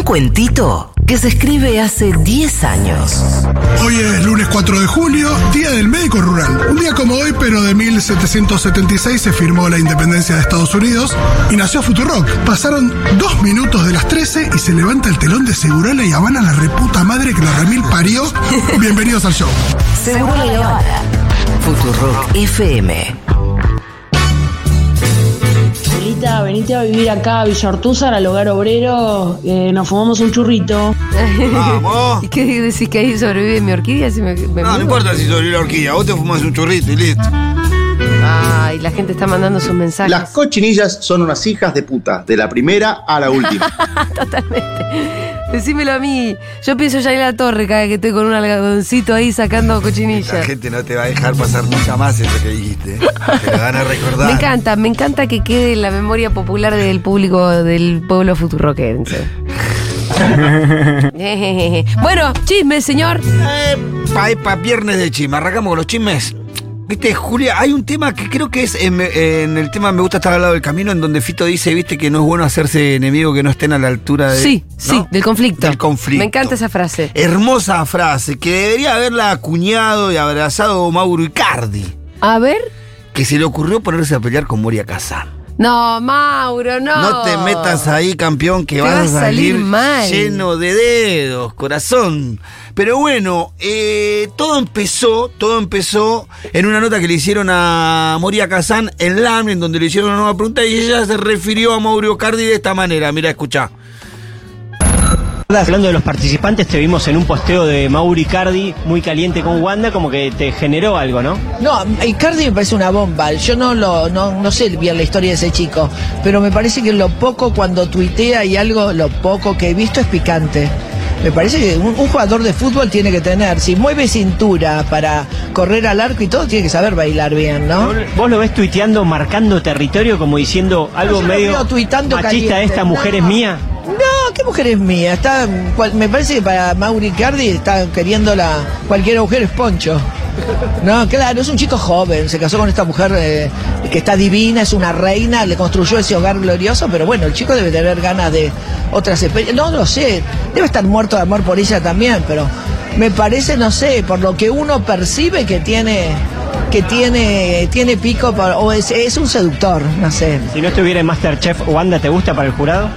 Un cuentito que se escribe hace 10 años. Hoy es lunes 4 de julio, Día del Médico Rural. Un día como hoy, pero de 1776 se firmó la independencia de Estados Unidos y nació Futurock. Pasaron dos minutos de las 13 y se levanta el telón de Segurola y Habana la reputa madre que la remil parió. Bienvenidos al show. Seguro la Habana. Futurock FM. Abuelita, venite a vivir acá a Villa Ortúzar, al hogar obrero. eh, nos fumamos un churrito. Vamos. ¿Y qué decís que ahí sobrevive mi orquídea? Si me, me No, no importa si sobrevive la horquilla, vos te fumas un churrito y listo. Ay, la gente está mandando sus mensajes. Las cochinillas son unas hijas de puta, de la primera a la última. Totalmente. Decímelo a mí. Yo pienso ya en la torre cada vez que estoy con un algodoncito ahí sacando La cochinillas. gente no te va a dejar pasar nunca más eso que dijiste. Te lo van a recordar. Me encanta, me encanta que quede en la memoria popular del público del pueblo futurroquense. bueno, chisme, señor. Eh, pa, pa, viernes de chisme. Arrancamos con los chismes. Viste, Julia, hay un tema que creo que es en, en el tema Me gusta estar al lado del camino, en donde Fito dice, viste, que no es bueno hacerse enemigo que no estén a la altura de. Sí, ¿no? sí, del conflicto. Del conflicto. Me encanta esa frase. Hermosa frase que debería haberla acuñado y abrazado Mauro Icardi, A ver. que se le ocurrió ponerse a pelear con Moria Kazan. No, Mauro, no. No te metas ahí, campeón, que vas va a a salir salir mal. lleno de dedos, corazón. Pero bueno, eh, todo empezó, todo empezó en una nota que le hicieron a Moria Kazan en LAM, en donde le hicieron una nueva pregunta y ella se refirió a Mauro Cardi de esta manera. Mira, escucha. Hablando de los participantes, te vimos en un posteo de Mauri Cardi muy caliente con Wanda, como que te generó algo, ¿no? No, Icardi me parece una bomba. Yo no lo, no, no sé bien la historia de ese chico, pero me parece que lo poco cuando tuitea y algo, lo poco que he visto es picante. Me parece que un, un jugador de fútbol tiene que tener, si mueve cintura para correr al arco y todo, tiene que saber bailar bien, ¿no? Vos lo ves tuiteando, marcando territorio, como diciendo algo lo medio machista, caliente, esta mujer no. es mía. No, ¿qué mujer es mía? Está, cual- me parece que para Mauri Cardi está queriendo la cualquier mujer es poncho. No, claro, es un chico joven, se casó con esta mujer eh, que está divina, es una reina, le construyó ese hogar glorioso, pero bueno, el chico debe tener ganas de otras experiencias. No lo sé, debe estar muerto de amor por ella también, pero me parece, no sé, por lo que uno percibe que tiene que tiene tiene pico para- o es, es un seductor, no sé. Si no estuviera en Masterchef, Wanda, ¿te gusta para el jurado?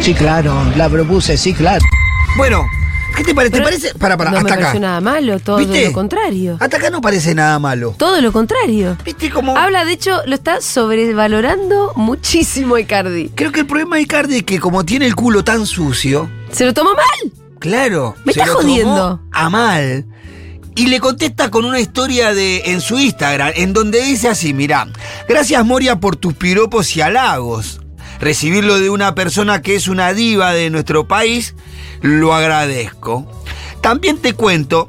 Sí, claro, la propuse, sí, claro. Bueno, ¿qué te parece? ¿Te Pero parece? Para, para, no hasta me acá. pareció nada malo, todo ¿Viste? lo contrario. Hasta acá no parece nada malo. Todo lo contrario. ¿Viste cómo? Habla, de hecho, lo está sobrevalorando muchísimo Icardi. Creo que el problema de Icardi es que como tiene el culo tan sucio, ¿Se lo tomó mal? Claro. Me se está lo tomó jodiendo. A mal. Y le contesta con una historia de, en su Instagram, en donde dice así, mira, gracias Moria por tus piropos y halagos. Recibirlo de una persona que es una diva de nuestro país, lo agradezco. También te cuento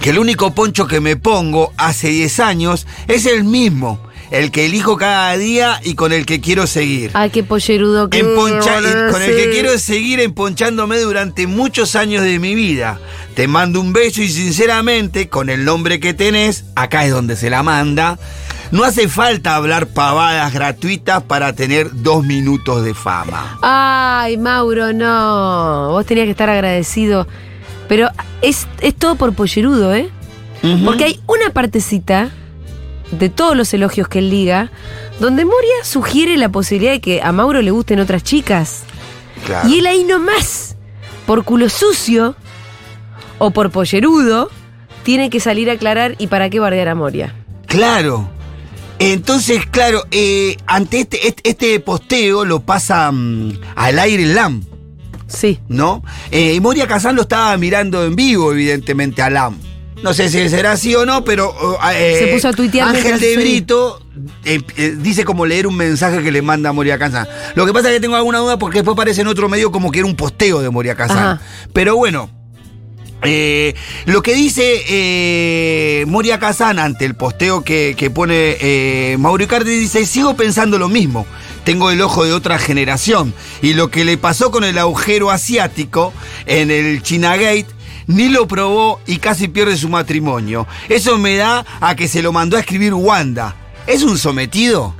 que el único poncho que me pongo hace 10 años es el mismo, el que elijo cada día y con el que quiero seguir. Ay, qué pollerudo que Emponcha- con el que quiero seguir emponchándome durante muchos años de mi vida. Te mando un beso y sinceramente, con el nombre que tenés, acá es donde se la manda, no hace falta hablar pavadas gratuitas para tener dos minutos de fama. Ay, Mauro, no. Vos tenías que estar agradecido. Pero es, es todo por pollerudo, ¿eh? Porque hay una partecita de todos los elogios que él liga donde Moria sugiere la posibilidad de que a Mauro le gusten otras chicas. Claro. Y él ahí nomás, por culo sucio o por pollerudo, tiene que salir a aclarar y para qué bardear a Moria. Claro. Entonces, claro, eh, ante este, este, este posteo lo pasa mm, al aire el LAM. Sí. ¿no? Eh, y Moria Kazan lo estaba mirando en vivo, evidentemente, a Lam. No sé si será así o no, pero eh, Se puso a tuitear Ángel de Brito eh, eh, dice como leer un mensaje que le manda a Moria Kazan. Lo que pasa es que tengo alguna duda porque después aparece en otro medio como que era un posteo de Moria Kazan. Pero bueno. Eh, lo que dice eh, Moria Kazan ante el posteo que, pone eh, Mauro Icardi dice, sigo pensando lo mismo. Tengo el ojo de otra generación. Y lo que le pasó con el agujero asiático en el Chinagate ni lo probó y casi pierde su matrimonio. Eso me da a que se lo mandó a escribir Wanda. ¿Es un sometido?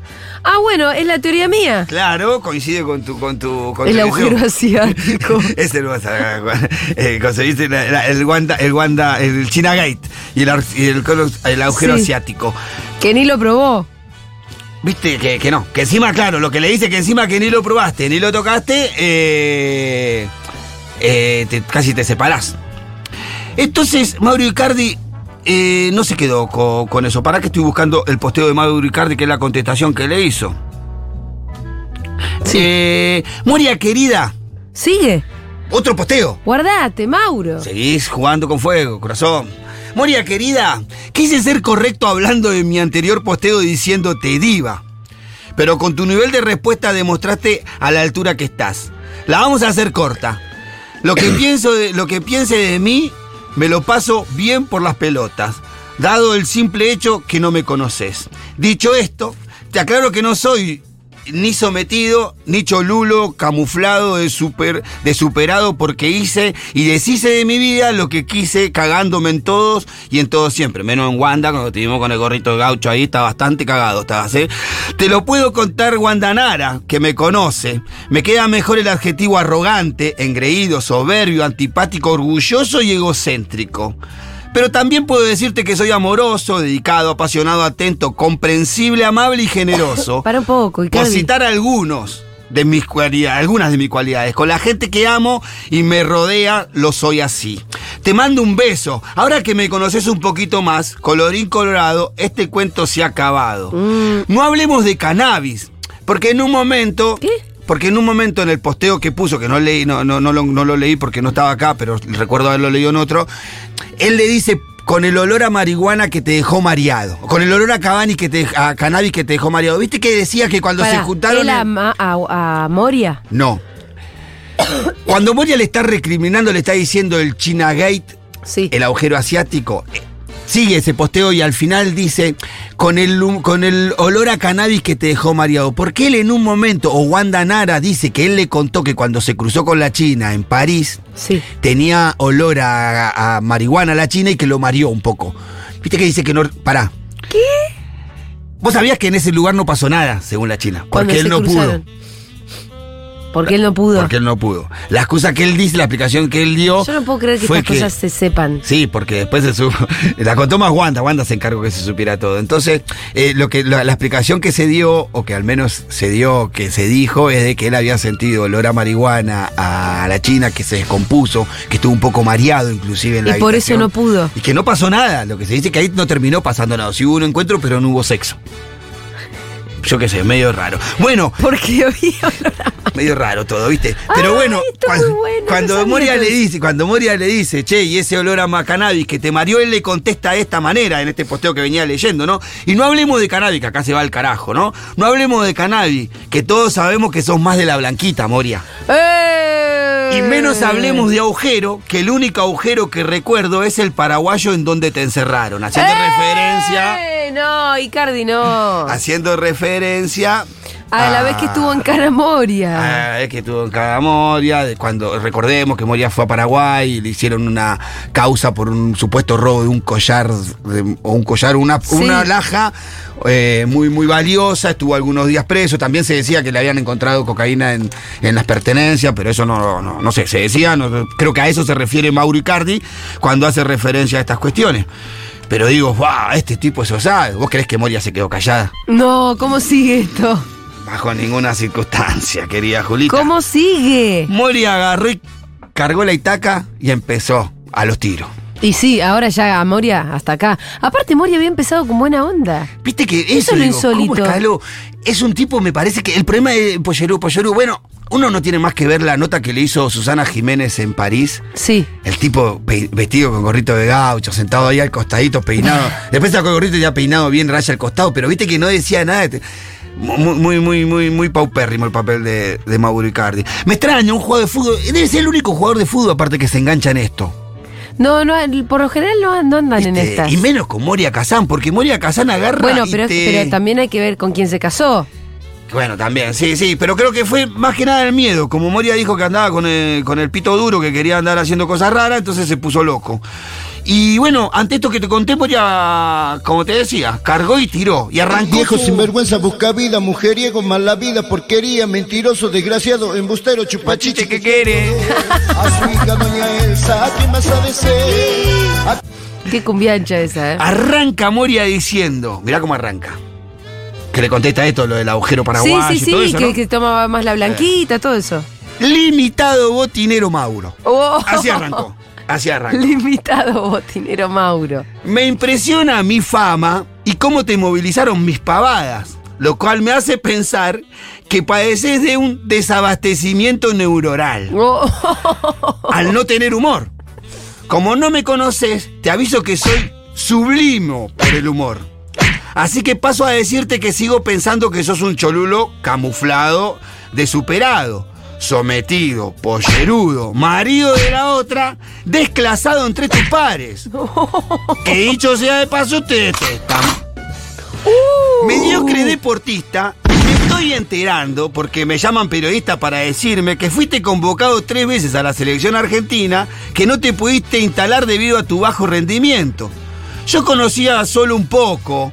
Ah, bueno, es la teoría mía. Claro, coincide con tu. Con tu con El tu agujero asiático. Ese lo vas a. eh, conseguiste la- la- el Wanda, el Wanda, el China Gate y el, y el, el agujero Sí. asiático. Que ni lo probó. Viste que, que no, que encima, claro, lo que le dice que encima que ni lo probaste, ni lo tocaste, eh, eh, te- casi te separás. Entonces, Mauro Icardi eh, no se quedó co- con, eso. ¿Para qué estoy buscando el posteo de Mauro Icardi, que es la contestación que le hizo? Eh, Moria querida, Sigue. otro posteo. Guardate, Mauro. Seguís jugando con fuego, corazón. Moria querida, quise ser correcto hablando de mi anterior posteo diciéndote diva. Pero con tu nivel de respuesta demostraste a la altura que estás. La vamos a hacer corta. Lo que pienso de, lo que piense de mí, me lo paso bien por las pelotas, dado el simple hecho que no me conoces. Dicho esto, te aclaro que no soy ni sometido, ni cholulo, camuflado de, super, de superado porque hice y deshice de mi vida lo que quise, cagándome en todos y en todos siempre. Menos en Wanda, cuando estuvimos con el gorrito gaucho ahí, está bastante cagado, estabas, ¿eh? Te lo puedo contar Wanda Nara, que me conoce. Me queda mejor el adjetivo arrogante, engreído, soberbio, antipático, orgulloso y egocéntrico. Pero también puedo decirte que soy amoroso, dedicado, apasionado, atento, comprensible, amable y generoso. Para un poco, Por Icardi. citar algunos de mis cualidades, algunas de mis cualidades. Con la gente que amo y me rodea, lo soy así. Te mando un beso. Ahora que me conoces un poquito más, colorín colorado, este cuento se ha acabado. No hablemos de cannabis, porque en un momento... ¿Qué? Porque en un momento en el posteo que puso, que no leí, no, no, no, lo, no lo leí porque no estaba acá, pero recuerdo haberlo leído en otro, él le dice con el olor a marihuana que te dejó mareado, con el olor a que te a cannabis que te dejó mareado. ¿Viste que decía que cuando se juntaron él a, a- a Moria. No. Cuando Moria le está recriminando, le está diciendo el China Gate, Sí. el agujero asiático, sigue ese posteo y al final dice, con el, con el olor a cannabis que te dejó mareado. Porque él en un momento, o Wanda Nara dice que él le contó que cuando se cruzó con la China en París, Sí. tenía olor a, a marihuana la China y que lo mareó un poco. ¿Viste que dice que no... Pará. ¿Qué? Vos sabías que en ese lugar no pasó nada, según la China. Porque él no cruzaron. pudo. Porque él no pudo. Porque él no pudo. La excusa que él dice, la explicación que él dio. Yo no puedo creer que estas cosas se sepan. Sí, porque después se supo. La contó más Wanda. Wanda se encargó que se supiera todo. Entonces, eh, lo que, la, la explicación que se dio, o que al menos se dio, que se dijo, es de que él había sentido olor a marihuana a la China, que se descompuso, que estuvo un poco mareado, inclusive en Y la por eso no pudo. Y que no pasó nada. Lo que se dice que ahí no terminó pasando nada. Sí hubo un encuentro, pero no hubo sexo. Yo qué sé, medio raro. Bueno, Porque había olor a- medio raro todo, ¿viste? Pero Ay, bueno, cuando, bueno, cuando Moria le dice, cuando Moria le dice, che, y ese olor a cannabis que te mareó, él le contesta de esta manera en este posteo que venía leyendo, ¿no? Y no hablemos de cannabis, que acá se va al carajo, ¿no? No hablemos de cannabis, que todos sabemos que sos más de la blanquita, Moria. ¡Eh! Y menos hablemos de agujero, que el único agujero que recuerdo es el paraguayo en donde te encerraron, haciendo referencia, ¡Eh! No, Icardi no. haciendo referencia A la vez que estuvo en Cara Moria. Ah, es que estuvo en cada Moria, cuando recordemos que Moria fue a Paraguay y le hicieron una causa por un supuesto robo de un collar, de- o un collar, una, Sí. una alhaja eh, muy, muy valiosa, estuvo algunos días preso, también se decía que le habían encontrado cocaína en, en las pertenencias, pero eso no, no, no sé, se decía, no- creo que a eso se refiere Mauro Icardi cuando hace referencia a estas cuestiones. Pero digo, wow, este tipo eso sabe. ¿Vos creés que Moria se quedó callada? No, ¿cómo sigue esto? Bajo ninguna circunstancia, querida Julita. ¿Cómo sigue? Moria agarró y cargó la itaca y empezó a los tiros. Y sí, ahora ya a Moria hasta acá. Aparte, Moria había empezado con buena onda. Viste que Eso eso, es lo digo, ¿cómo insólito. Es un tipo, me parece que el problema de Pollerú, Pollerú, bueno, uno no tiene más que ver la nota que le hizo Susana Jiménez en París. Sí. El tipo vestido con gorrito de gaucho, sentado ahí al costadito, peinado. Después sacó el gorrito ya peinado bien, raya al costado, pero viste que no decía nada. Muy, muy, muy, muy, paupérrimo el papel de, de Mauro Icardi. Me extraña un jugador de fútbol. Debe ser el único jugador de fútbol aparte que se engancha en esto. No, no, por lo general no, no andan en ¿Viste? estas. Y menos con Moria Kazán, porque Moria Kazán agarra. Bueno, pero, te- pero también hay que ver con quién se casó. Bueno, también, sí, sí, pero creo que fue más que nada el miedo. Como Moria dijo que andaba con el, con el pito duro, que quería andar haciendo cosas raras, entonces se puso loco. Y bueno, ante esto que te conté, ya, como te decía, cargó y tiró. Y arrancó. Viejo su- sinvergüenza, busca vida, mujeriego, mala vida, porquería, mentiroso, desgraciado, embustero, chupachiche que quiere. A su hija, doña Elsa, ¿a quién más ha de ser? A- Qué cumbiancha esa, ¿eh? Arranca Moria diciendo, mirá cómo arranca. Que le contesta esto, lo del agujero Sí, paraguayo sí, y todo sí, eso, que, ¿no? que tomaba más la blanquita, todo eso. Limitado botinero Mauro. Oh. Así arrancó. Así. Limitado botinero Mauro. Me impresiona mi fama y cómo te movilizaron mis pavadas, lo cual me hace pensar que padeces de un desabastecimiento neuronal Oh. al no tener humor. Como no me conoces, te aviso que soy sublimo por el humor. Así que paso a decirte que sigo pensando que sos un cholulo camuflado de superado, sometido, pollerudo, marido de la otra, desclasado entre tus pares. Que dicho sea de paso, te detestan. Mediocre deportista, me estoy enterando porque me llaman periodista para decirme que fuiste convocado tres veces a la selección argentina, que no te pudiste instalar debido a tu bajo rendimiento. Yo conocía solo un poco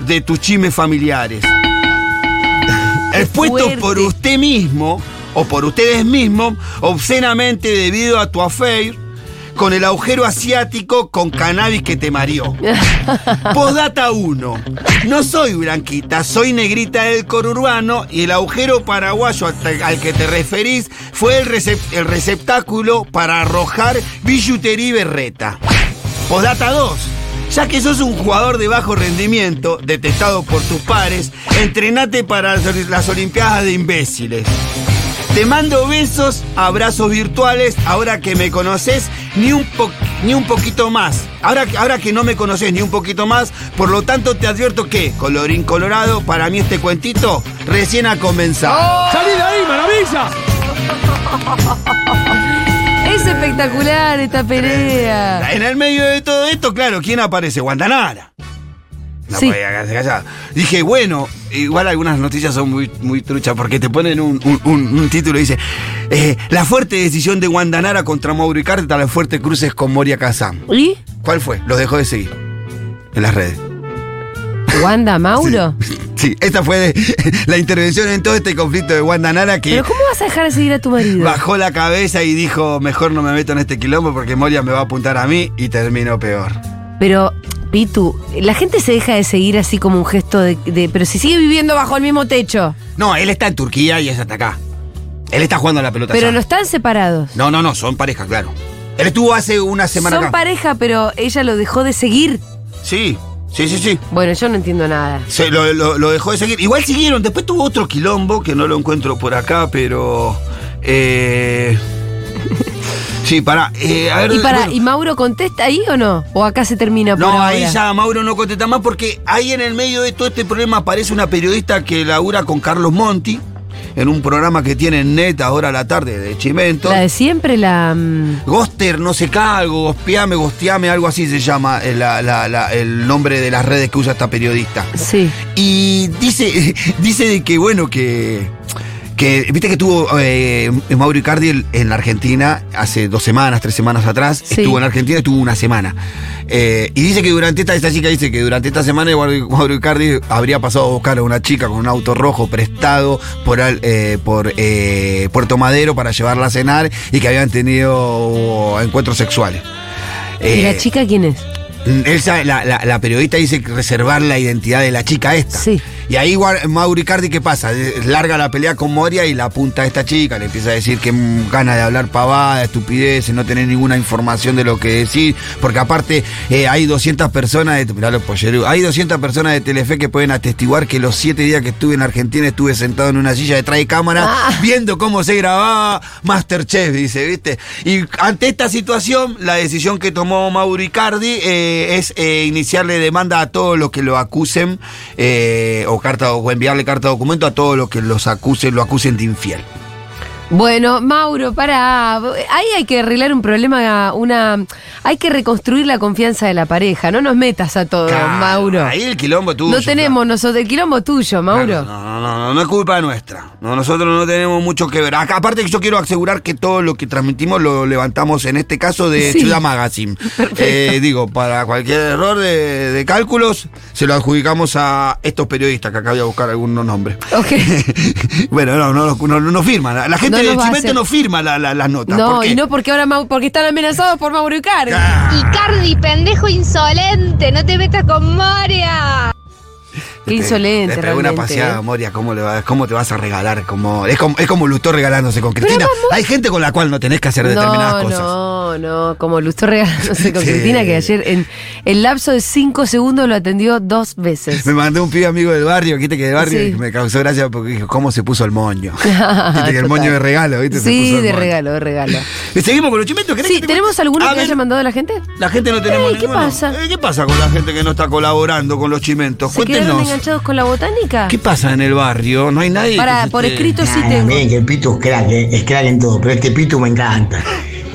de tus chimes familiares. Expuesto por usted mismo o por ustedes mismos, obscenamente debido a tu affair con el agujero asiático con cannabis que te mareó. Postdata 1. No soy blanquita, soy negrita del conurbano y el agujero paraguayo al, que te referís fue el, recep- el receptáculo para arrojar billutería y berreta. Postdata 2. Ya que sos un jugador de bajo rendimiento, detestado por tus pares, entrenate para las Olimpiadas de imbéciles. Te mando besos, abrazos virtuales, ahora que me conoces, ni un, po- ni un poquito más. Ahora, que- ahora que no me conoces ni un poquito más, por lo tanto te advierto que, colorín colorado, para mí este cuentito recién ha comenzado. ¡Salí de ahí, maravilla! Es espectacular esta pelea. En el medio de todo esto, claro, ¿quién aparece? Guantanara. No Sí. podía quedarse callado. Dije, bueno, igual algunas noticias son muy, muy truchas porque te ponen un, un- un- un título y dice: eh, La fuerte decisión de Guandanara contra Mauro Icardi las fuertes cruces con Moria Kazam. ¿Y? ¿Cuál fue? Los dejó de seguir en las redes. ¿Wanda Mauro? Sí, esta fue de- la intervención en todo este conflicto de Guandanara que ¿Pero cómo vas a dejar de seguir a tu marido? bajó la cabeza y dijo: Mejor no me meto en este quilombo porque Moria me va a apuntar a mí y terminó peor. Pero, Pitu, la gente se deja de seguir así como un gesto de, de- Pero si sigue viviendo bajo el mismo techo. No, él está en Turquía y ella está acá. Él está jugando a la pelota. Pero no están separados. No, no, no, son pareja, claro. Él estuvo hace una semana Son acá. pareja, pero ella lo dejó de seguir. Sí, sí, sí, sí. Bueno, yo no entiendo nada. Se lo, lo- lo dejó de seguir. Igual siguieron. Después tuvo otro quilombo que no lo encuentro por acá, pero. Eh, sí, para. a ver, ¿Y, para, bueno. ¿Y Mauro contesta ahí o no? ¿O acá se termina por No, ahora? ahí ya Mauro no contesta más porque ahí en el medio de todo este problema aparece una periodista que labura con Carlos Monti en un programa que tiene en net ahora a la tarde de Chimento. La de siempre, la... mm, Goster, no sé qué, algo, gospiame, gosteame, algo así se llama eh, la- la- la- el nombre de las redes que usa esta periodista. Sí. Y dice, dice de que, bueno, que. Que Viste que estuvo eh, Mauro Icardi en- la Argentina hace dos semanas, tres semanas atrás. Sí. Estuvo en Argentina, estuvo una semana. Eh, y dice que durante esta, esta chica dice que durante esta semana Mauro Icardi habría pasado a buscar a una chica con un auto rojo prestado por, eh, por eh, Puerto Madero para llevarla a cenar y que habían tenido encuentros sexuales. ¿Y la chica quién es? esa- la, la- la periodista dice reservar la identidad de la chica esta. Sí. Y ahí Gua- Mauro Icardi, ¿qué pasa? Eh, Larga la pelea con Moria y la apunta a esta chica, le empieza a decir que gana de hablar pavada, estupideces, no tener ninguna información de lo que decir, porque aparte eh, hay 200 personas, de, mirá los hay 200 personas de Telefe que pueden atestiguar que los siete días que estuve en Argentina estuve sentado en una silla detrás de cámara Ah. viendo cómo se grababa Masterchef, dice, ¿viste? Y ante esta situación, la decisión que tomó Mauro Icardi eh, es eh, iniciarle demanda a todos los que lo acusen, o carta o enviarle carta de documento a todos los que los acusen, lo acusen de infiel. Bueno, Mauro, para. Ahí hay que arreglar un problema, una. Hay que reconstruir la confianza de la pareja. No nos metas a todo, Claro, Mauro. Ahí el quilombo tuyo. no tenemos nosotros el quilombo tuyo, Mauro. Claro, no, no, no, no, no es culpa nuestra. No, nosotros no tenemos mucho que ver. Acá, aparte que yo quiero asegurar que todo lo que transmitimos lo levantamos en este caso de Sí. Ciudad Magazine. Eh, digo, para cualquier error de, de cálculos, se lo adjudicamos a estos periodistas que acá voy a buscar algunos nombres. Ok. bueno, no, no, no, no, no firman. La gente No Chimento hacer. no firma la- la- las notas. No, ¿Por qué? y no porque ahora porque están amenazados por Mauro Icardi. Icardi, pendejo insolente, no te metas con Moria. Qué insolente, Le pegó una paseada, ¿eh? Moria, ¿cómo, le va- ¿cómo te vas a regalar? Como, es, como, es como Lustó regalándose con Cristina. Hay gente con la cual no tenés que hacer determinadas No, cosas. no, no, como Lustó regalándose con Sí. Cristina, que ayer en el lapso de cinco segundos lo atendió dos veces. Me mandó un pibe amigo del barrio, viste que del barrio Sí. y me causó gracia porque dijo, ¿cómo se puso el moño? viste que el moño de regalo, viste, Sí, de moño. regalo, de regalo. Y seguimos con los chimentos. ¿querés Sí, que ¿tenemos alguno A que ver, haya mandado la gente? La gente no tenemos Ey, ¿qué ninguno. pasa? Eh, ¿Qué pasa con la gente que no está colaborando con los chimentos? ¿Se Cuéntenos. Enganchados con la botánica? ¿Qué pasa en el barrio? ¿No hay nadie? Para, que por escrito sí Ah, tengo. miren que el Pitu es crack, eh, es crack en todo, pero este Pitu me encanta.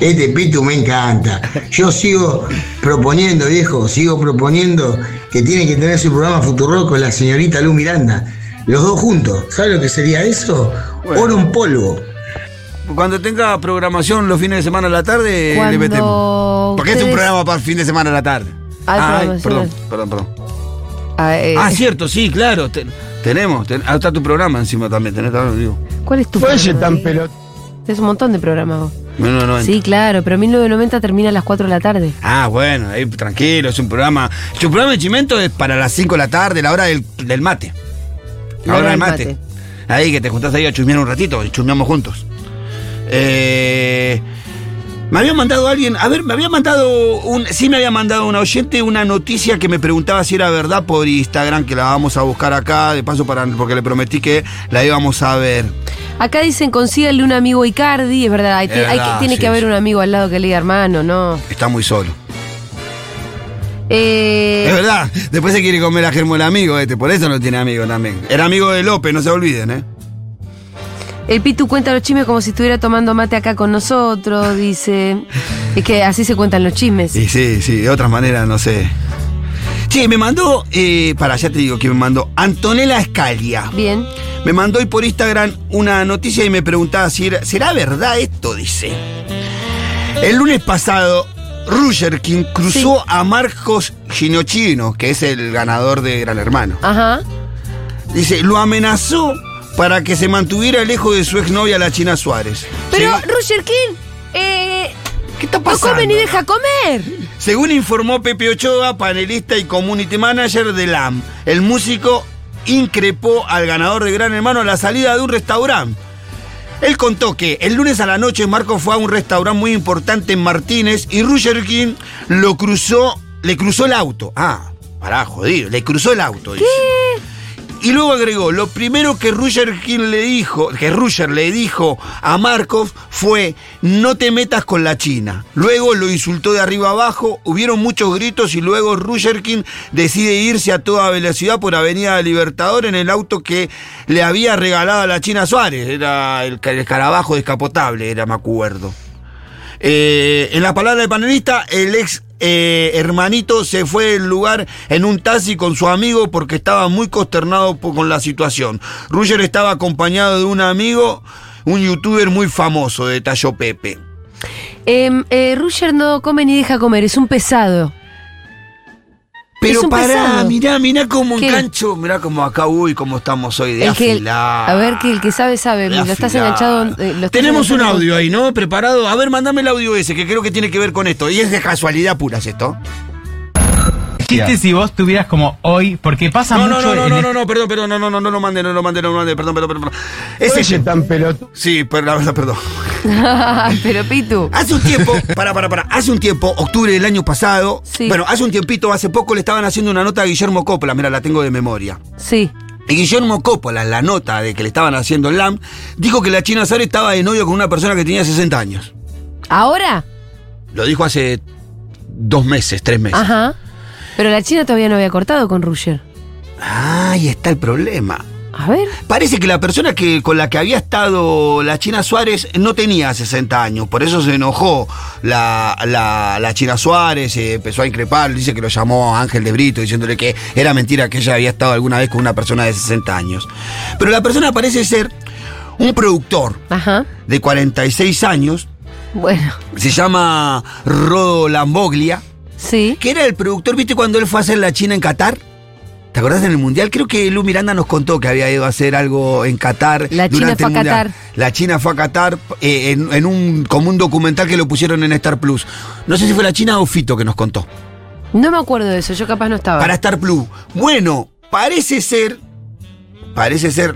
Este Pitu me encanta. Yo sigo proponiendo, viejo, sigo proponiendo que tiene que tener su programa Futuro con la señorita Lu Miranda. Los dos juntos. ¿Sabes lo que sería eso? Oro en polvo. Cuando tenga programación los fines de semana a la tarde, Cuando le metemos. Porque es un ustedes- programa para el fin de semana a la tarde. Ay, perdón, perdón, perdón. Ah, eh, Ah, cierto, sí, claro. te- tenemos. ten- ah, está tu programa encima también. Tenés, también, digo. ¿Cuál es tu Oye, programa, tan. Es un montón de programas vos. Sí, claro, pero 1990 termina a las 4 de la tarde. Ah, bueno, ahí tranquilo, es un programa. Su programa de Chimento es para las 5 de la tarde, la hora del, del mate. La hora del mate. Ahí que te juntás ahí a chusmear un ratito y chusmeamos juntos. Eh, me había mandado alguien, a ver, me había mandado un, sí me había mandado un oyente una noticia que me preguntaba si era verdad por Instagram, que la vamos a buscar acá, de paso para, porque le prometí que la íbamos a ver. Acá dicen consíganle un amigo Icardi, es verdad, hay, Es hay verdad, que, tiene sí, que haber sí. un amigo al lado que le diga hermano, ¿no? Está muy solo. Eh, Es verdad, después se quiere comer a Germo el amigo este, por eso no tiene amigo también. Era amigo de López, no se olviden, ¿eh? El Pitu cuenta los chismes como si estuviera tomando mate acá con nosotros, dice. Es que así se cuentan los chismes. Y sí, sí, de otras maneras, no sé. Sí, me mandó, eh, para, ya te digo que me mandó, Antonella Escalia. Bien. Me mandó hoy por Instagram una noticia y me preguntaba si era, ¿será verdad esto? Dice. El lunes pasado, Ruger, quien cruzó a Marcos Ginochino, que es el ganador de Gran Hermano, Ajá. dice, lo amenazó para que se mantuviera lejos de su exnovia, la China Suárez. Pero, Sí. Roger King, eh, ¿Qué está no pasando? come ni deja comer. Según informó Pepe Ochoa, panelista y community manager de LAM, el músico increpó al ganador de Gran Hermano a la salida de un restaurante. Él contó que el lunes a la noche Marco fue a un restaurante muy importante en Martínez y Roger King lo cruzó, le cruzó el auto. Ah, pará, jodido, le cruzó el auto. dice. Y luego agregó, lo primero que Roger le dijo, que Roger le dijo a Markov fue, no te metas con la China. Luego lo insultó de arriba abajo, hubieron muchos gritos y luego Roger King decide irse a toda velocidad por Avenida Libertador en el auto que le había regalado a la China Suárez. Era el escarabajo descapotable, era, me acuerdo. Eh, en la palabra del panelista, el ex eh, hermanito se fue del lugar en un taxi con su amigo porque estaba muy consternado con la situación. Ruger estaba acompañado de un amigo, un youtuber muy famoso, detalló Pepe. Eh, eh, Roger no come ni deja comer, es un pesado. Pero Es un pará, pesado. mirá, mirá cómo ¿Qué? engancho, mirá cómo acá, uy, cómo estamos hoy de El que, a ver, que el que sabe, sabe. de Lo estás enganchado. eh, lo estás Tenemos un audio ahí, ¿no? Preparado. A ver, mandame el audio ese, que creo que tiene que ver con esto. Y es de casualidad pura, ¿es esto? Chiste si vos tuvieras como hoy, porque pasa No, no, mucho no, no, no, el- no, no, perdón, perdón, no, no, no, no lo mande, no lo mande, no lo mande, perdón, perdón, perdón. perdón. Es ese. tan pelotudo. Sí, pero la verdad, perdón. Pero Pitu. Hace un tiempo, para, para, para, hace un tiempo, octubre del año pasado, Sí. bueno, hace un tiempito, hace poco le estaban haciendo una nota a Guillermo Coppola, mira, la tengo de memoria. Sí. Y Guillermo Coppola, en la nota de que le estaban haciendo el LAM, dijo que la China Suárez estaba de novio con una persona que tenía 60 años. ¿Ahora? Lo dijo hace dos meses, tres meses. Ajá. Pero la China todavía no había cortado con Roger. Ahí está el problema. A ver. Parece que la persona que, con la que había estado la China Suárez no tenía 60 años, por eso se enojó la, la, la China Suárez, eh, empezó a increpar, dice que lo llamó Ángel de Brito, diciéndole que era mentira que ella había estado alguna vez con una persona de 60 años. Pero la persona parece ser un productor Ajá. de 46 años, Bueno, se llama Rodo Lamboglia, sí. que era el productor, ¿viste cuando él fue a hacer la China en Qatar? ¿Te acordás en el Mundial? Creo que Lu Miranda nos contó que había ido a hacer algo en Qatar. La China durante fue el a. Qatar. La China fue a Qatar eh, en, en un, como un documental que lo pusieron en Star Plus. No sé si fue la China o Fito que nos contó. No me acuerdo de eso, yo capaz no estaba. Para Star Plus. Bueno, parece ser, parece ser,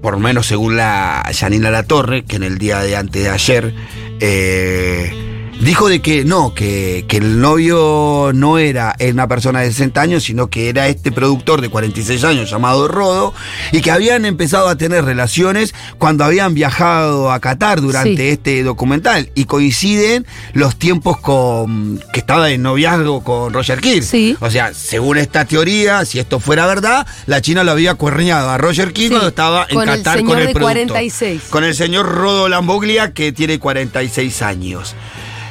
por lo menos según la Janina La Torre, que en el día de antes de ayer eh, dijo de que no, que, que el novio no era una persona de 60 años, sino que era este productor de 46 años llamado Rodo, y que habían empezado a tener relaciones cuando habían viajado a Qatar durante Sí. este documental. Y coinciden los tiempos con que estaba en noviazgo con Roger Kirk. Sí. O sea, según esta teoría, si esto fuera verdad, la China lo había cuerneado a Roger King Sí, cuando estaba en con el Qatar señor con el de productor. 46. Con el señor Rodo Lamboglia, que tiene 46 años.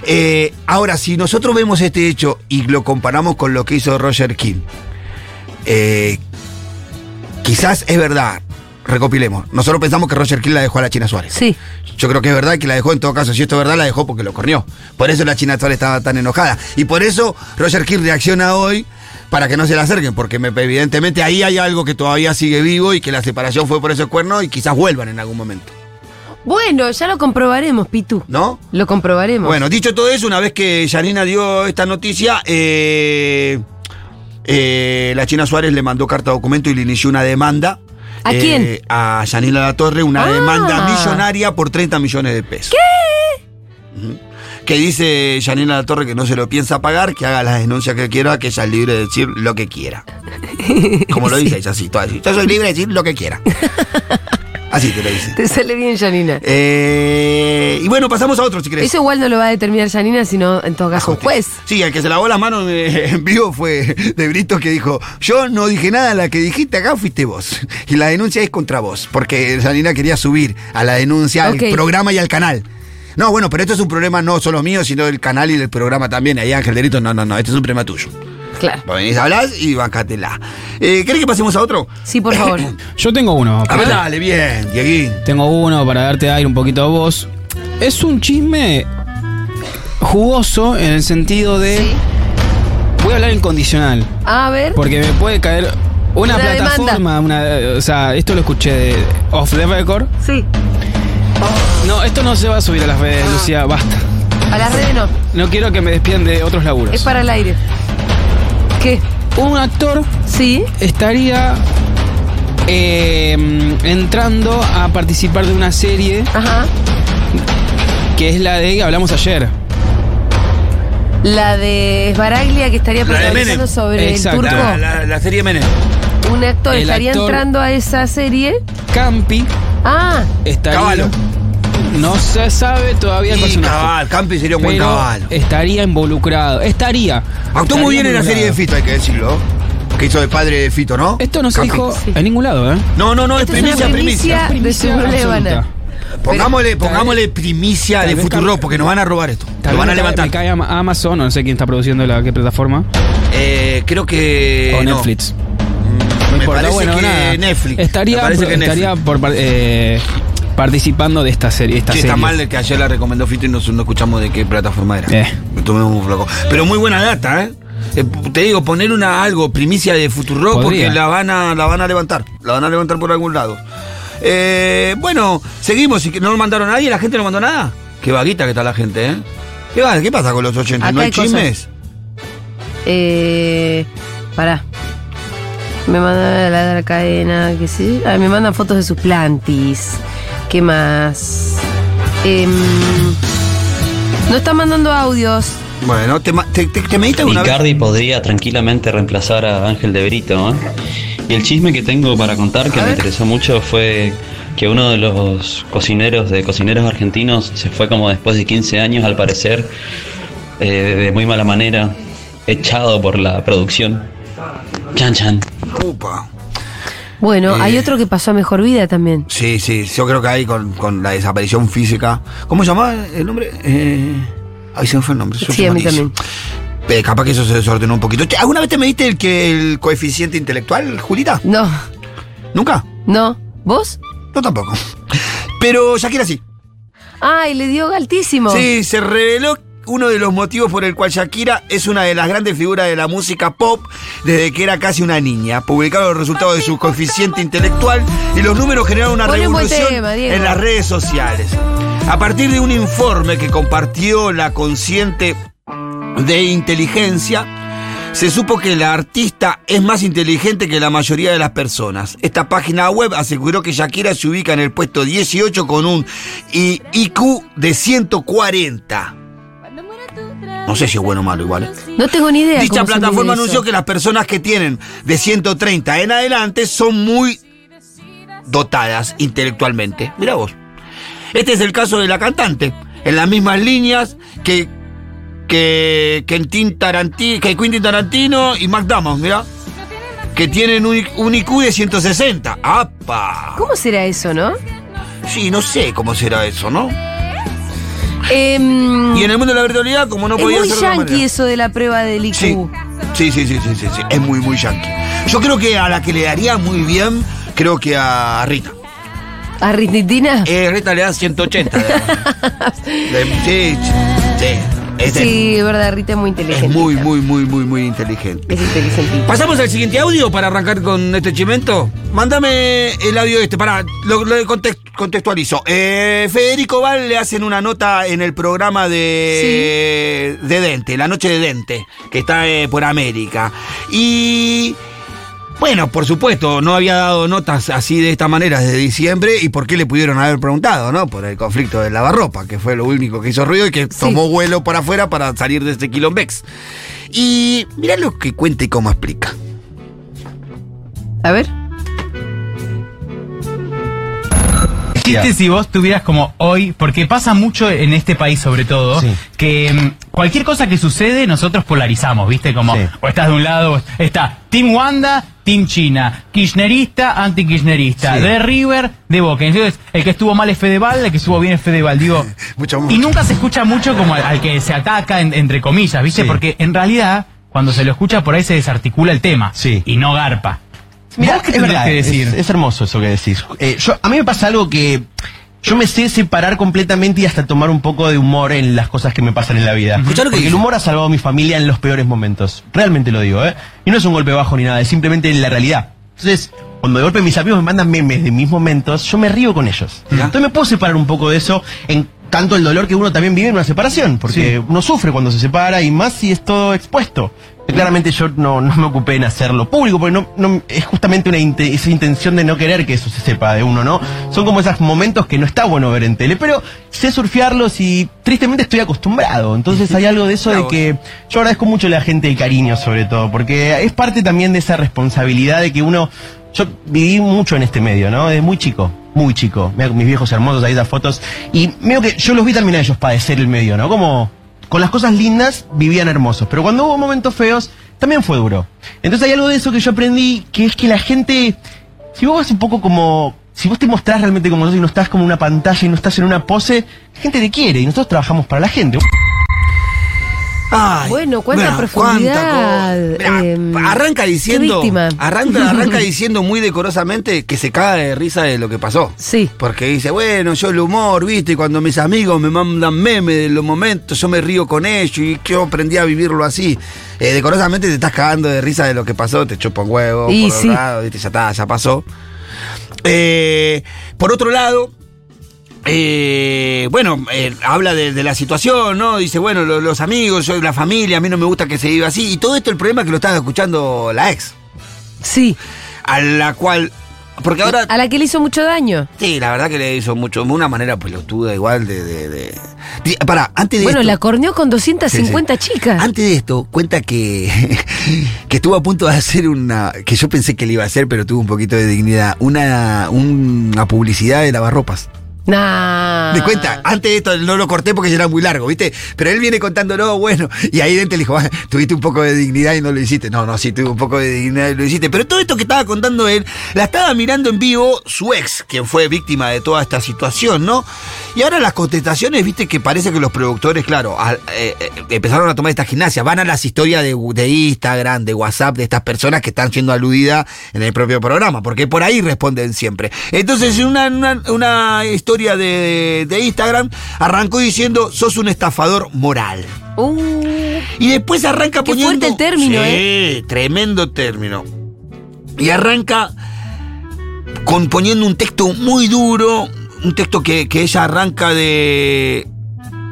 Eh, ahora, si nosotros vemos este hecho y lo comparamos con lo que hizo Roger King, eh, quizás es verdad. Recopilemos. Nosotros pensamos que Roger King la dejó a la China Suárez. Sí. Yo creo que es verdad que la dejó en todo caso. Si esto es verdad, la dejó porque lo corneó. Por eso la China Suárez estaba tan enojada. Y por eso Roger King reacciona hoy para que no se le acerquen. Porque me- evidentemente ahí hay algo que todavía sigue vivo y que la separación fue por ese cuerno y quizás vuelvan en algún momento. Bueno, ya lo comprobaremos, Pitu. ¿No? Lo comprobaremos. Bueno, dicho todo eso, una vez que Janina dio esta noticia, eh, eh, la China Suárez le mandó carta documento y le inició una demanda. ¿A eh, quién? A Janina La Torre, una Ah. demanda millonaria por 30 millones de pesos. ¿Qué? Que dice Janina La Torre que no se lo piensa pagar, que haga las denuncias que quiera, que ella es libre de decir lo que quiera. Como lo dice ella, así, todo así. Yo soy libre de decir lo que quiera. Así te lo dice. Te sale bien, Janina. Eh, y bueno, pasamos a otro si querés. Eso igual no lo va a determinar Janina, sino en todo caso un juez. Sí, el que se lavó las manos eh, en vivo fue de Brito que dijo, yo no dije nada, la que dijiste acá fuiste vos. Y la denuncia es contra vos, porque Janina quería subir a la denuncia al programa y al canal. No, bueno, pero esto es un problema no solo mío, sino del canal y del programa también. Ahí Ángel de Brito, no, no, no, este es un problema tuyo. Claro. Vos venís a hablar y bancátela. Eh, ¿Querés que pasemos a otro? Sí, por favor. Yo tengo uno. A ver, dale, bien, Dieguín. Tengo uno para darte aire un poquito a vos. Es un chisme jugoso en el sentido de. Voy a hablar en condicional. A ver. Porque me puede caer una, Una plataforma, una, o sea, esto lo escuché de Off the Record. Sí. No, esto no se va a subir a las redes, Ah. Lucía, basta. A las redes no. No quiero que me despidan de otros laburos. Es para el aire. ¿Qué? Un actor Sí. estaría eh, entrando a participar de una serie Ajá. que es la de que hablamos ayer. La de Esbaraglia que estaría La de protagonizando Menem. sobre Exacto. el turco. La, la- la serie Menem. Un actor El estaría actor- entrando a esa serie. Campi Ah, estaría. Caballo. No se sabe todavía el Y personaje. cabal, Campi sería un buen pero caballo. estaría involucrado. Estaría. Actuó muy bien en la serie de Fito, hay que decirlo. Que hizo de padre de Fito, ¿no? Esto no se Campi. dijo Sí. en ningún lado, ¿eh? No, no, no, es primicia, primicia. primicia. de. Pongámosle, pongámosle primicia de Futuro, porque nos van a robar esto. Lo van a me levantar. Me cae Ama- Amazon, o no sé quién está produciendo la qué plataforma. Eh, creo que. o no. Netflix. Mm, Me importa, parece bueno, que nada. Netflix. Estaría, Me parece que estaría por eh, participando de esta serie. Esta Sí, está serie. mal que ayer la recomendó Fito y no, no escuchamos de qué plataforma era. Eh. Me tomé un flaco. Pero muy buena data, ¿eh? Eh, Te digo, poner una algo, primicia de Futuro, Podría. porque la van, a, la van a levantar. La van a levantar por algún lado. Eh, bueno, seguimos. ¿Y que ¿No lo mandaron a nadie? ¿La gente no mandó nada? Qué vaguita que está la gente, ¿eh? ¿Qué, va? ¿Qué pasa con los 80? Acá ¿No hay chismes? eh. Pará. Me mandan la de la cadena, que sí. Ah, me mandan fotos de sus plantis. ¿Qué más? Em, no están mandando audios. Bueno, ¿te, te, te, te medita una vez? Icardi podría tranquilamente reemplazar a Ángel de Brito. ¿eh? Y el chisme que tengo para contar que me interesó mucho fue que uno de los cocineros de cocineros argentinos se fue como después de 15 años al parecer eh, de muy mala manera echado por la producción. Chan chan. Upa. Bueno, Eh, hay otro que pasó a mejor vida también. Sí, sí, yo creo que ahí con, con la desaparición física. ¿Cómo se llamaba el nombre? Eh, ahí se me fue el nombre. yo Sí, a mí también. Capaz que eso se desordenó un poquito. ¿Alguna vez te mediste el, que, el coeficiente intelectual, Julita? No, ¿Nunca? no. ¿Vos? Yo tampoco. Pero Shakira sí. Ay, le dio altísimo. Sí, se reveló uno de los motivos por el cual Shakira es una de las grandes figuras de la música pop desde que era casi una niña. Publicaron los resultados de su coeficiente intelectual y los números generaron una revolución tema, en las redes sociales. A partir de un informe que compartió la consciente de inteligencia, se supo que la artista es más inteligente que la mayoría de las personas. Esta página web aseguró que Shakira se ubica en el puesto 18 con un IQ de 140. No sé si es bueno o malo igual. ¿eh? No tengo ni idea. Dicha plataforma anunció que las personas que tienen de 130 en adelante son muy dotadas intelectualmente. Mira vos. Este es el caso de la cantante. En las mismas líneas que, que, Quentin Taranti- que Quentin Tarantino y Damon, mira. Que tienen un, un IQ de 160. ¡Apa! ¿Cómo será eso, no? Sí, no sé cómo será eso, ¿no? Em, Y en el mundo de la virtualidad, como no es podía muy ser de otra yankee eso de la prueba del IQ. Sí. Sí, sí, sí, sí, sí, sí. Es muy, muy yankee. Yo creo que a la que le daría muy bien, creo que a Rita. ¿A Rititina? Eh, Rita le da 180. Le- sí, sí. Sí, es verdad, Rita es muy inteligente. es muy, muy, muy, muy, muy inteligente. Es inteligente. ¿Pasamos al siguiente audio para arrancar con este chimento? Mándame el audio este, para lo, lo context- contextualizo. Eh, Federico Val le hacen una nota en el programa de, de Dente, La Noche de Dente, que está eh, por América. Y bueno, por supuesto, no había dado notas así de esta manera desde diciembre y por qué le pudieron haber preguntado, ¿no? Por el conflicto del lavarropa, que fue lo único que hizo ruido y que tomó vuelo para afuera para salir de este quilombex. Y mirá lo que cuenta y cómo explica. A ver. Chiste si vos tuvieras como hoy, porque pasa mucho en este país sobre todo, que mm, cualquier cosa que sucede nosotros polarizamos, ¿viste? Como, o estás de un lado, o está Team Wanda, Team China, Kirchnerista, anti-Kirchnerista, Sí. de River, de Boca. Entonces, el que estuvo mal es Fedeval, el que estuvo bien es Fedeval, digo. Y nunca se escucha mucho como al, al que se ataca, en- entre comillas, ¿viste? Sí. Porque en realidad, cuando se lo escucha por ahí se desarticula el tema. Y no garpa. Mira, ¿Vos qué es verdad, que decir? Es, es hermoso eso que decís. Eh, yo, a mí me pasa algo que yo me sé separar completamente y hasta tomar un poco de humor en las cosas que me pasan en la vida. Escuchá lo que Porque el dice. humor ha salvado a mi familia en los peores momentos. Realmente lo digo, ¿eh? Y no es un golpe bajo ni nada, es simplemente la realidad. Entonces, cuando de golpe mis amigos me mandan memes de mis momentos, yo me río con ellos. Entonces me puedo separar un poco de eso en tanto el dolor que uno también vive en una separación, porque uno sufre cuando se separa y más si es todo expuesto. Claramente yo no, no me ocupé en hacerlo público, porque no, no- es justamente una esa intención de no querer que eso se sepa de uno, ¿no? Son como esos momentos que no está bueno ver en tele, pero sé surfearlos y tristemente estoy acostumbrado. Entonces hay algo de eso de que yo agradezco mucho a la gente el cariño sobre todo, porque es parte también de esa responsabilidad de que uno... Yo viví mucho en este medio, ¿no? Desde muy chico, muy chico. Mira mis viejos hermosos ahí esas fotos. Y veo que yo los vi también a ellos padecer el medio, ¿no? Como con las cosas lindas vivían hermosos, pero cuando hubo momentos feos también fue duro. Entonces hay algo de eso que yo aprendí, que es que la gente, si vos vas un poco como, si vos te mostrás realmente como sos y no estás como una pantalla y no estás en una pose, la gente te quiere y nosotros trabajamos para la gente. Ay, Bueno, cuánta mira, profundidad. cuánta co- em, Mira, arranca diciendo. Arranca, arranca diciendo muy decorosamente que se caga de risa de lo que pasó. Sí. Porque dice, bueno, yo el humor, viste, y cuando mis amigos me mandan memes de los momentos, yo me río con ellos y yo aprendí a vivirlo así. Eh, decorosamente te estás cagando de risa de lo que pasó, te chupa un huevo, Y por sí. lado, viste, ya está, ya pasó. Eh, por otro lado, eh, bueno, eh, habla de, de la situación, ¿no? Dice, bueno, lo- los amigos, yo, la familia, a mí no me gusta que se viva así. Y todo esto el problema es que lo estaba escuchando la ex. Sí. A la cual. Porque ahora. A la que le hizo mucho daño. Sí, la verdad que le hizo mucho. De una manera pelotuda, igual de. de, de- Pará, antes de Bueno, esto. la corneó con 250 chicas. Antes de esto, cuenta que, que estuvo a punto de hacer una. que yo pensé que le iba a hacer, pero tuvo un poquito de dignidad. Una, una publicidad de lavarropas. Nah. Me cuenta, antes de esto no lo corté porque era muy largo, ¿viste? Pero él viene contando, no, bueno, y ahí dentro le dijo, "Ah, tuviste un poco de dignidad y no lo hiciste. No, no, sí, tuve un poco de dignidad y lo hiciste. Pero todo esto que estaba contando él, la estaba mirando en vivo su ex, quien fue víctima de toda esta situación, ¿no? Y ahora las contestaciones, viste, que parece que los productores, claro, eh, eh, empezaron a tomar esta gimnasia, van a las historias de, de Instagram, de WhatsApp, de estas personas que están siendo aludidas en el propio programa, porque por ahí responden siempre. Entonces, en una, una- una historia de, de Instagram, arrancó diciendo, sos un estafador moral. Y después arranca Uh. Qué poniendo... fuerte el término, Sí, ¿eh? tremendo término. Y arranca con poniendo un texto muy duro, un texto que, que ella arranca de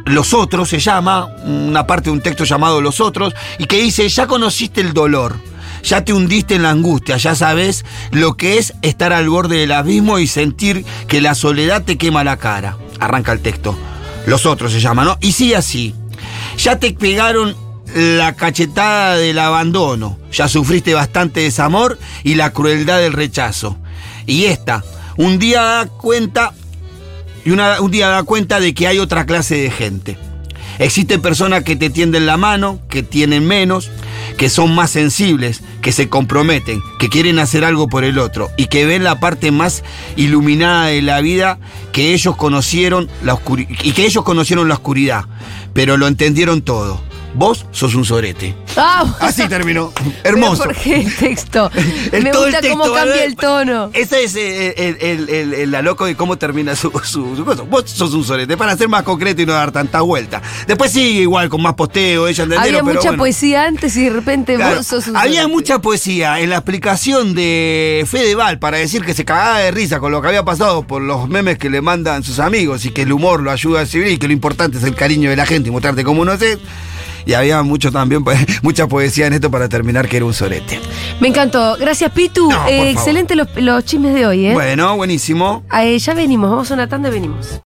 Los Otros, se llama, una parte de un texto llamado Los Otros, y que dice, ya conociste el dolor, ya te hundiste en la angustia, ya sabes lo que es estar al borde del abismo y sentir que la soledad te quema la cara. Arranca el texto. Los Otros se llama, ¿no? Y sigue así. Ya te pegaron la cachetada del abandono, ya sufriste bastante desamor y la crueldad del rechazo. Y esta, un día da cuenta y un día da cuenta de que hay otra clase de gente. Existen personas que te tienden la mano, que tienen menos, que son más sensibles, que se comprometen, que quieren hacer algo por el otro y que ven la parte más iluminada de la vida que ellos conocieron la y que ellos conocieron la oscuridad, pero lo entendieron todo. Vos sos un sorete. Ah, Así terminó. Hermoso. ¿Por qué el texto? El- Me gusta cómo cambia el tono. Esa es eh, el, el- el- el- la loco de cómo termina su, su, su cosa. Vos sos un sorete, para ser más concreto y no dar tanta vuelta. Después sigue igual, con más posteo, ella entendieron, Había pero mucha bueno. poesía antes y de repente Claro, vos sos un había sorete. mucha poesía en la explicación de Fedeval para decir que se cagaba de risa con lo que había pasado por los memes que le mandan sus amigos y que el humor lo ayuda a civil y que lo importante es el cariño de la gente y mostrarte como uno es. Y había mucho también, pues, mucha poesía en esto para terminar que era un sorete. Me encantó. Gracias, Pitu. No, Eh, excelente los, los chismes de hoy, ¿eh? Bueno, buenísimo. Eh, ya venimos, vamos a una tanda y venimos.